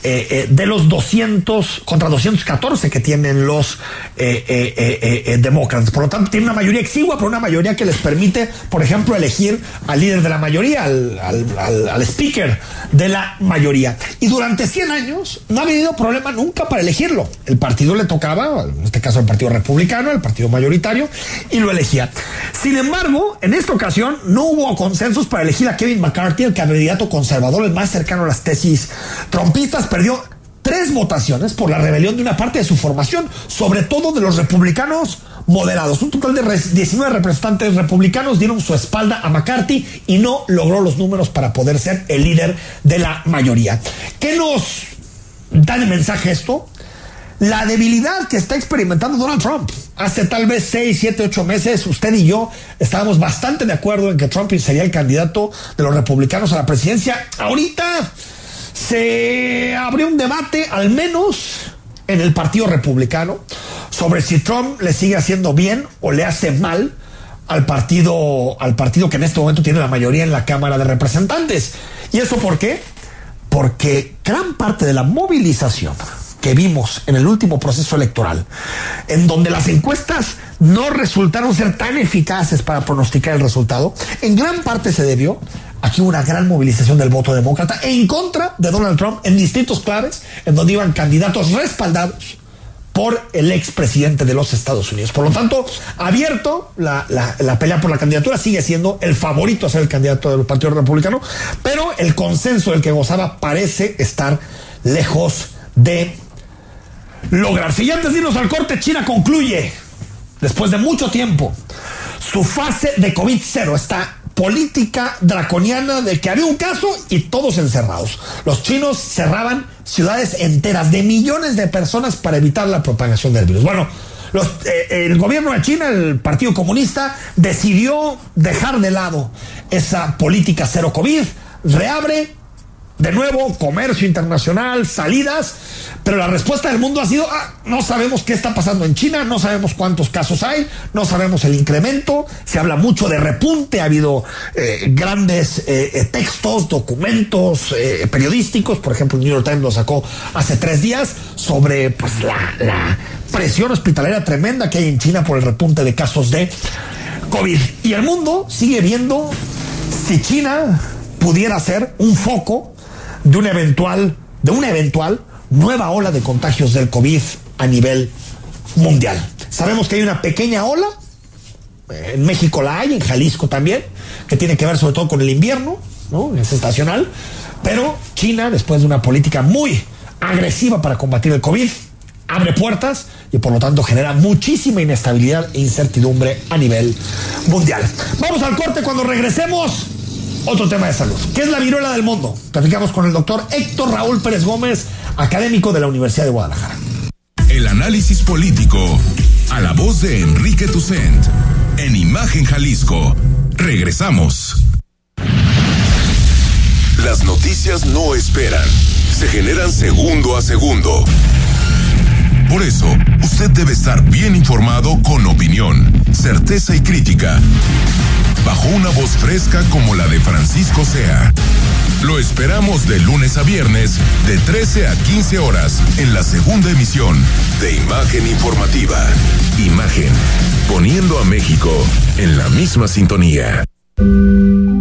eh, eh, de los 200 contra 214 que tienen los eh, demócratas. Por lo tanto, tiene una mayoría exigua, pero una mayoría que les permite, por ejemplo, elegir al líder de la mayoría, al, al, speaker de la mayoría. Y durante 100 años no ha habido problema nunca para elegirlo. El partido le tocaba, en este caso el Partido Republicano, el partido mayoritario, y lo elegía. Sin embargo, en esta ocasión no hubo consensos para elegir a Kevin McCarthy, el candidato conservador, el más cercano a las tesis trompistas perdió tres votaciones por la rebelión de una parte de su formación, sobre todo de los republicanos moderados. Un total de 19 representantes republicanos dieron su espalda a McCarthy y no logró los números para poder ser el líder de la mayoría. ¿Qué nos da de mensaje esto? La debilidad que está experimentando Donald Trump. Hace tal vez 6, 7, 8 meses, usted y yo estábamos bastante de acuerdo en que Trump sería el candidato de los republicanos a la presidencia. Ahorita se abrió un debate, al menos en el Partido Republicano, sobre si Trump le sigue haciendo bien o le hace mal al partido, al partido que en este momento tiene la mayoría en la Cámara de Representantes. ¿Y eso por qué? Porque gran parte de la movilización que vimos en el último proceso electoral, en donde las encuestas no resultaron ser tan eficaces para pronosticar el resultado, en gran parte se debió aquí una gran movilización del voto demócrata en contra de Donald Trump en distintos claves, en donde iban candidatos respaldados por el expresidente de los Estados Unidos. Por lo tanto, abierto, la, la, la, pelea por la candidatura sigue siendo el favorito a ser el candidato del Partido Republicano, pero el consenso del que gozaba parece estar lejos de lograrse. Y antes de irnos al corte, China concluye, después de mucho tiempo, su fase de COVID-0 está política draconiana de que había un caso y todos encerrados. Los chinos cerraban ciudades enteras de millones de personas para evitar la propagación del virus. Bueno, eh, el gobierno de China, el Partido Comunista, decidió dejar de lado esa política cero COVID, reabre de nuevo, comercio internacional, salidas, pero la respuesta del mundo ha sido, ah, no sabemos qué está pasando en China, no sabemos cuántos casos hay, no sabemos el incremento, se habla mucho de repunte, ha habido eh, grandes eh, eh, textos, documentos periodísticos, por ejemplo, el New York Times lo sacó hace tres días sobre pues, la, la presión hospitalera tremenda que hay en China por el repunte de casos de COVID. Y el mundo sigue viendo si China pudiera ser un foco de una eventual, de una eventual nueva ola de contagios del COVID a nivel mundial. Sabemos que hay una pequeña ola, eh, en México la hay, en Jalisco también, que tiene que ver sobre todo con el invierno, ¿no? Es estacional, pero China, después de una política muy agresiva para combatir el COVID, abre puertas y por lo tanto genera muchísima inestabilidad e incertidumbre a nivel mundial. Vamos al corte cuando regresemos. Otro tema de salud. ¿Qué es la viruela del mundo? Platicamos con el doctor Héctor Raúl Pérez Gómez, académico de la Universidad de Guadalajara. El análisis político a la voz de Enrique Tucent en Imagen Jalisco. Regresamos. Las noticias no esperan, se generan segundo a segundo. Por eso, usted debe estar bien informado con opinión, certeza y crítica. Bajo una voz fresca como la de Francisco Sea. Lo esperamos de lunes a viernes, de 13 a 15 horas, en la segunda emisión de Imagen Informativa. Imagen, poniendo a México en la misma sintonía.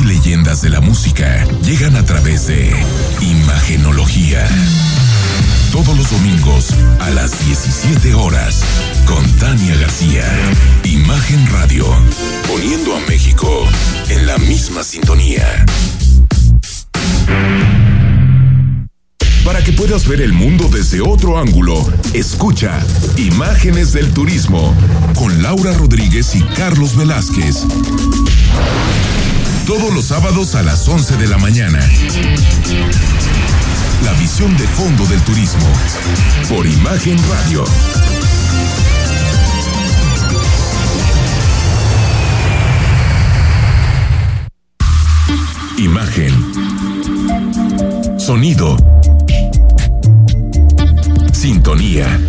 Y leyendas de la música llegan a través de Imagenología. Todos los domingos a las 17 horas con Tania García. Imagen Radio, poniendo a México en la misma sintonía. Para que puedas ver el mundo desde otro ángulo, escucha Imágenes del Turismo con Laura Rodríguez y Carlos Velázquez. Todos los sábados a las 11 de la mañana. La visión de fondo del turismo. Por Imagen Radio. Imagen. Sonido. Sintonía.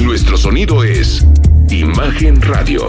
Nuestro sonido es Imagen Radio.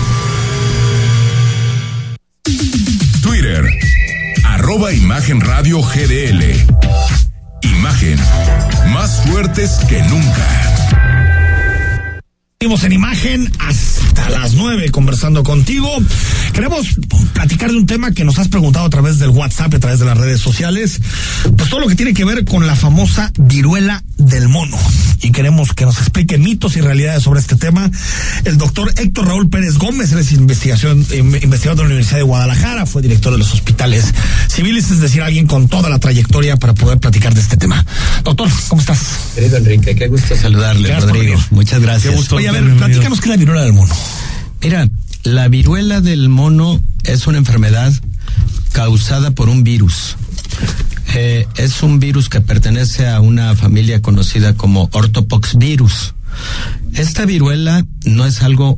Twitter, arroba Imagen Radio GDL. Imagen, más fuertes que nunca. Seguimos en imagen hasta las nueve conversando contigo. Queremos platicar de un tema que nos has preguntado a través del WhatsApp, a través de las redes sociales, pues todo lo que tiene que ver con la famosa viruela del mono. Y queremos que nos explique mitos y realidades sobre este tema. El doctor Héctor Raúl Pérez Gómez, él es investigación, investigador de la Universidad de Guadalajara, fue director de los hospitales civiles, es decir, alguien con toda la trayectoria para poder platicar de este tema. Doctor, ¿cómo estás? Querido Enrique, qué gusto saludarle, Gracias Rodrigo. Muchas gracias. Oye, a ver, platícanos qué es la viruela del mono. Mira, la viruela del mono es una enfermedad causada por un virus. Eh, es un virus que pertenece a una familia conocida como orthopox virus. Esta viruela no es algo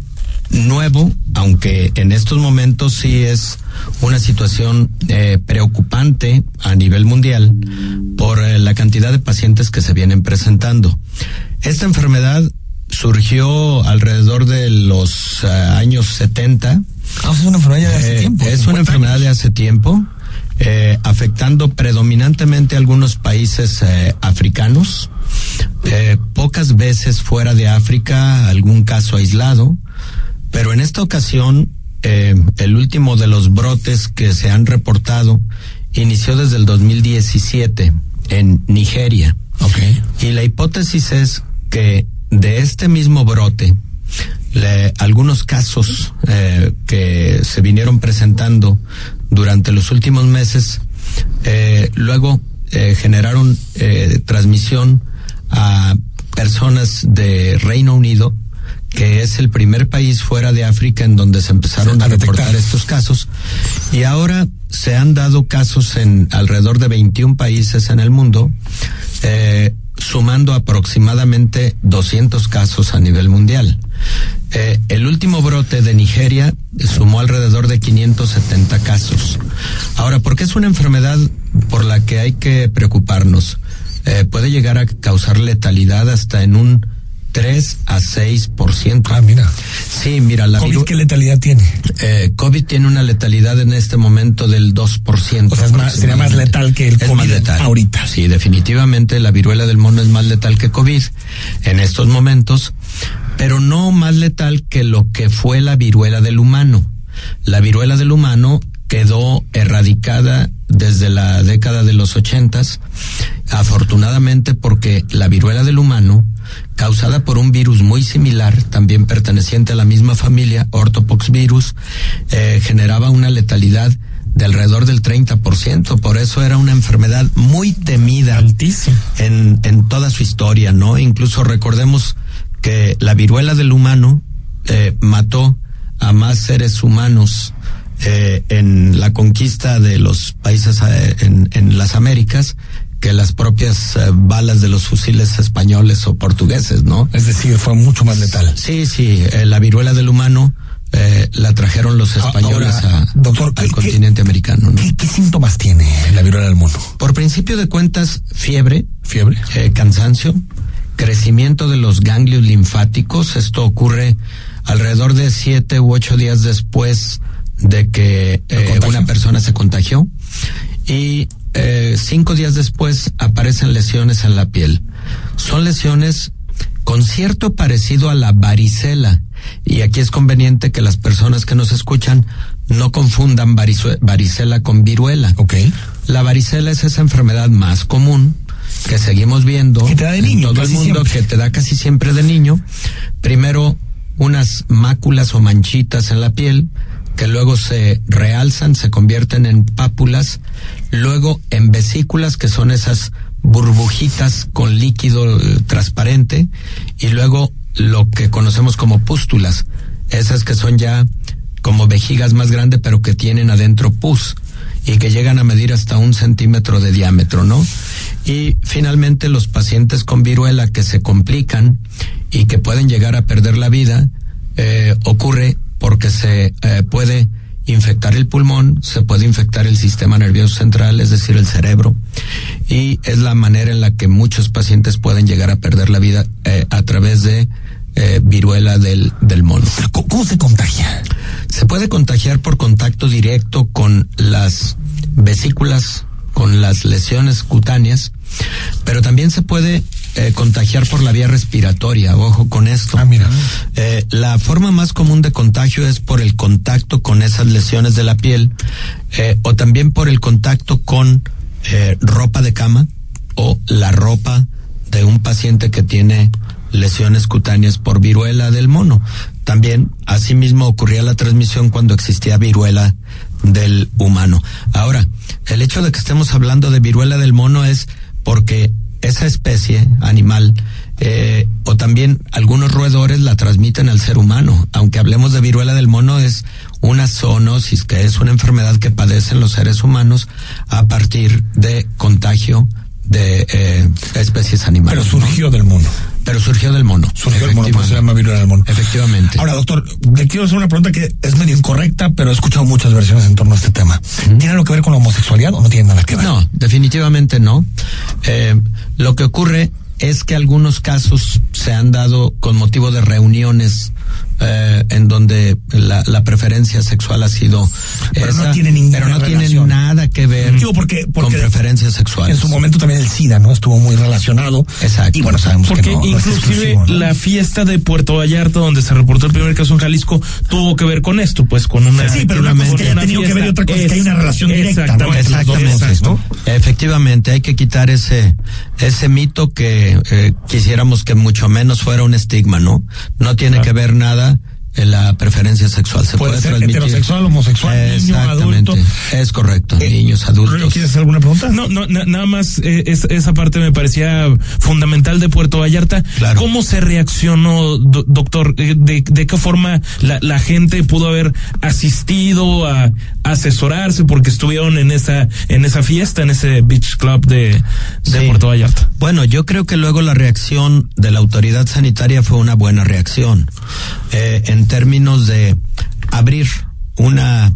nuevo, aunque en estos momentos sí es una situación eh, preocupante a nivel mundial por eh, la cantidad de pacientes que se vienen presentando. Esta enfermedad surgió alrededor de los eh, años 70. Ah, es una enfermedad de hace tiempo. Es una enfermedad de hace tiempo. Afectando predominantemente algunos países africanos, pocas veces fuera de África, algún caso aislado, pero en esta ocasión, eh, el último de los brotes que se han reportado inició desde el 2017 en Nigeria. Okay. Y la hipótesis es que de este mismo brote, algunos casos eh, que se vinieron presentando durante los últimos meses, eh, luego generaron transmisión a personas de Reino Unido que es el primer país fuera de África en donde se empezaron a, reportar estos casos. Y ahora se han dado casos en alrededor de 21 países en el mundo, eh, sumando aproximadamente 200 casos a nivel mundial. Eh, el último brote de Nigeria sumó alrededor de 570 casos. Ahora, ¿por qué es una enfermedad por la que hay que preocuparnos? Eh, puede llegar a causar letalidad hasta en un 3 a 6%. Ah, mira. Sí, mira, la ¿COVID qué letalidad tiene? Eh, COVID tiene una letalidad en este momento del 2%. O sea, es más, sería más letal que el es COVID letal. ahorita. Sí, definitivamente la viruela del mono es más letal que COVID en estos momentos, pero no más letal que lo que fue la viruela del humano. La viruela del humano quedó erradicada desde la década de los ochentas, afortunadamente porque la viruela del humano causada por un virus muy similar, también perteneciente a la misma familia, ortopox virus, eh, generaba una letalidad de alrededor del 30%, por eso era una enfermedad muy temida en, en toda su historia, ¿no? Incluso recordemos que la viruela del humano eh, mató a más seres humanos eh, en la conquista de los países en, en las Américas que las propias eh, balas de los fusiles españoles o portugueses, ¿no? Es decir, fue mucho más letal. Sí, sí, eh, la viruela del humano eh, la trajeron los ah, españoles a, doctor, al continente americano. ¿no? ¿qué, síntomas tiene la viruela del mono? Por principio de cuentas, fiebre, fiebre, cansancio, crecimiento de los ganglios linfáticos. Esto ocurre alrededor de siete u ocho días después de que una persona se contagió y eh, cinco días después aparecen lesiones en la piel. Son lesiones con cierto parecido a la varicela. Y aquí es conveniente que las personas que nos escuchan no confundan varicela con viruela. Okay. La varicela es esa enfermedad más común que seguimos viendo que te da de niño, en todo el mundo, que te da casi siempre de niño. Primero, unas máculas o manchitas en la piel, que luego se realzan, se convierten en pápulas, luego en vesículas, que son esas burbujitas con líquido eh, transparente, y luego lo que conocemos como pústulas, esas que son ya como vejigas más grandes, pero que tienen adentro pus y que llegan a medir hasta un centímetro de diámetro, ¿no? Y finalmente los pacientes con viruela que se complican y que pueden llegar a perder la vida, eh, ocurre porque se eh, puede infectar el pulmón, se puede infectar el sistema nervioso central, es decir, el cerebro, y es la manera en la que muchos pacientes pueden llegar a perder la vida eh, a través de eh, viruela del, del mono. ¿Cómo se contagia? Se puede contagiar por contacto directo con las vesículas, con las lesiones cutáneas, pero también se puede eh, contagiar por la vía respiratoria. Ojo con esto. Ah, mira. Eh, la forma más común de contagio es por el contacto con esas lesiones de la piel eh, o también por el contacto con ropa de cama o la ropa de un paciente que tiene lesiones cutáneas por viruela del mono. También, asimismo, ocurría la transmisión cuando existía viruela del humano. Ahora, el hecho de que estemos hablando de viruela del mono es porque esa especie animal eh, o también algunos roedores la transmiten al ser humano. Aunque hablemos de viruela del mono, es una zoonosis, que es una enfermedad que padecen los seres humanos a partir de contagio de eh, especies animales. Pero surgió del mono. Pero surgió del mono. Surgió del mono, se llama viruela del mono. Efectivamente. Ahora, doctor, le quiero hacer una pregunta que es medio incorrecta, pero he escuchado muchas versiones en torno a este tema. ¿Tiene algo que ver con la homosexualidad o no tiene nada que ver? No, definitivamente no. Eh, lo que ocurre es que algunos casos se han dado con motivo de reuniones eh, en donde la, la, preferencia sexual ha sido pero esa, no tiene ninguna pero no relación. tiene nada que ver Digo porque, porque con preferencias sexuales. En su momento también el SIDA, ¿no? Estuvo muy relacionado. Exacto. Y bueno, sabemos Porque que no, no es inclusive ¿no? la fiesta de Puerto Vallarta, donde se reportó el primer caso en Jalisco, tuvo que ver con esto, pues con una. Sí, pero una cosa es que haya tenido que ver y otra cosa es que hay una relación directa, ¿no? Exactamente, dos exactamente. ¿no? Efectivamente, hay que quitar ese ese mito que eh, quisiéramos que mucho menos fuera un estigma, ¿no? No tiene que ver nada la preferencia sexual. Se Puede puede, ser transmitir. heterosexual, homosexual, niño, Exactamente. adulto. Es correcto, Eh, niños, ¿Rollo, adultos. ¿Quieres hacer alguna pregunta? No, no, na- nada más eh, es- esa parte me parecía fundamental de Puerto Vallarta. Claro. ¿Cómo se reaccionó, do- doctor? Eh, ¿De, de qué forma la, la gente pudo haber asistido a, asesorarse porque estuvieron en esa en esa fiesta, en ese beach club de, de Sí. Puerto Vallarta? Bueno, yo creo que luego la reacción de la autoridad sanitaria fue una buena reacción eh, términos de abrir una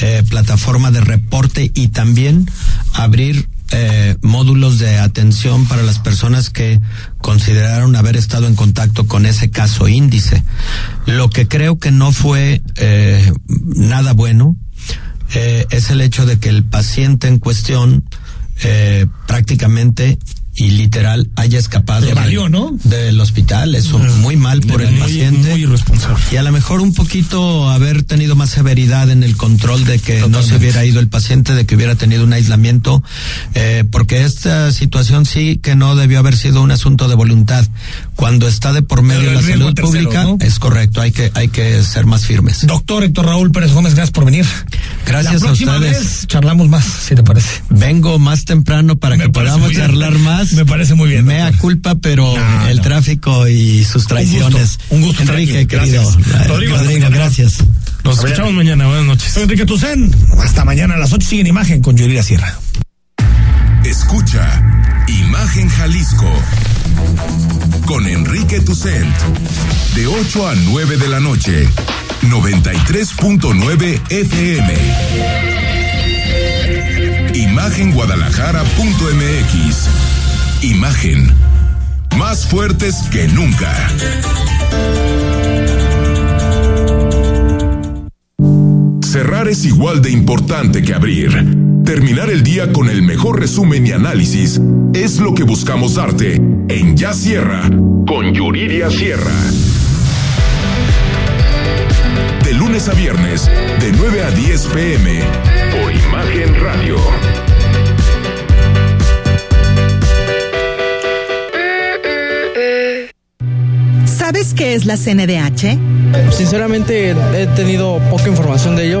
eh, plataforma de reporte y también abrir eh, módulos de atención para las personas que consideraron haber estado en contacto con ese caso índice. Lo que creo que no fue eh, nada bueno eh, es el hecho de que el paciente en cuestión eh, prácticamente y literal haya escapado Le valió, del, ¿no? del hospital. Eso muy mal por el Muy- paciente. Muy irresponsable. Y a lo mejor un poquito haber tenido más severidad en el control de que no se hubiera ido el paciente, de que hubiera tenido un aislamiento, eh, porque esta situación sí que no debió haber sido un asunto de voluntad. Cuando está de por medio la salud pública, ¿no? es correcto, hay que, hay que ser más firmes. Doctor Héctor Raúl Pérez Gómez, gracias por venir. Gracias La a ustedes. vez charlamos más, si te parece. Vengo más temprano para Me que podamos bien. charlar más. Me parece muy bien, Mea doctor. culpa, pero No, el no. tráfico y sus traiciones. Un gusto estar Enrique, aquí. querido. Gracias. Rodrigo, Rodrigo, gracias. Nos escuchamos mañana. Buenas noches. Soy Enrique Tucen. Hasta mañana a las 8 sigue en imagen con Yuridia Sierra. Escucha Imagen Jalisco con Enrique Tucent. De 8 a 9 de la noche. 93.9 FM Imagenguadalajara.mx Imagen. Más fuertes que nunca. Cerrar es igual de importante que abrir. Terminar el día con el mejor resumen y análisis es lo que buscamos darte en Ya Sierra con Yuridia Sierra. De lunes a viernes, de 9 a 10 pm, por Imagen Radio. ¿Sabes qué es la CNDH? Sinceramente he tenido poca información de ello.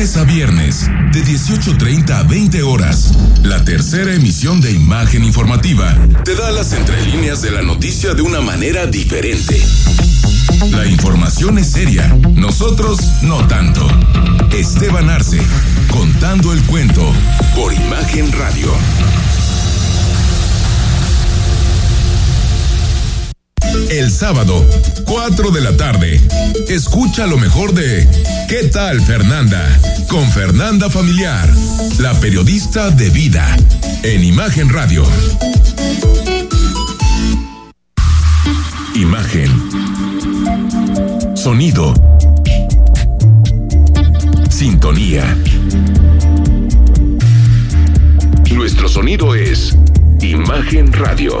Lunes a viernes, de 18.30 a 20 horas, la tercera emisión de Imagen Informativa te da las entrelíneas de la noticia de una manera diferente. La información es seria, nosotros no tanto. Esteban Arce, contando el cuento por Imagen Radio. El sábado, 4 de la tarde, escucha lo mejor de ¿Qué tal Fernanda? Con Fernanda Familiar, la periodista de vida, en Imagen Radio. Imagen. Sonido. Sintonía. Nuestro sonido es Imagen Radio.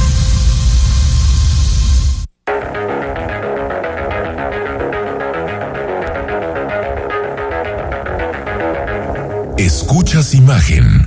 Escuchas imagen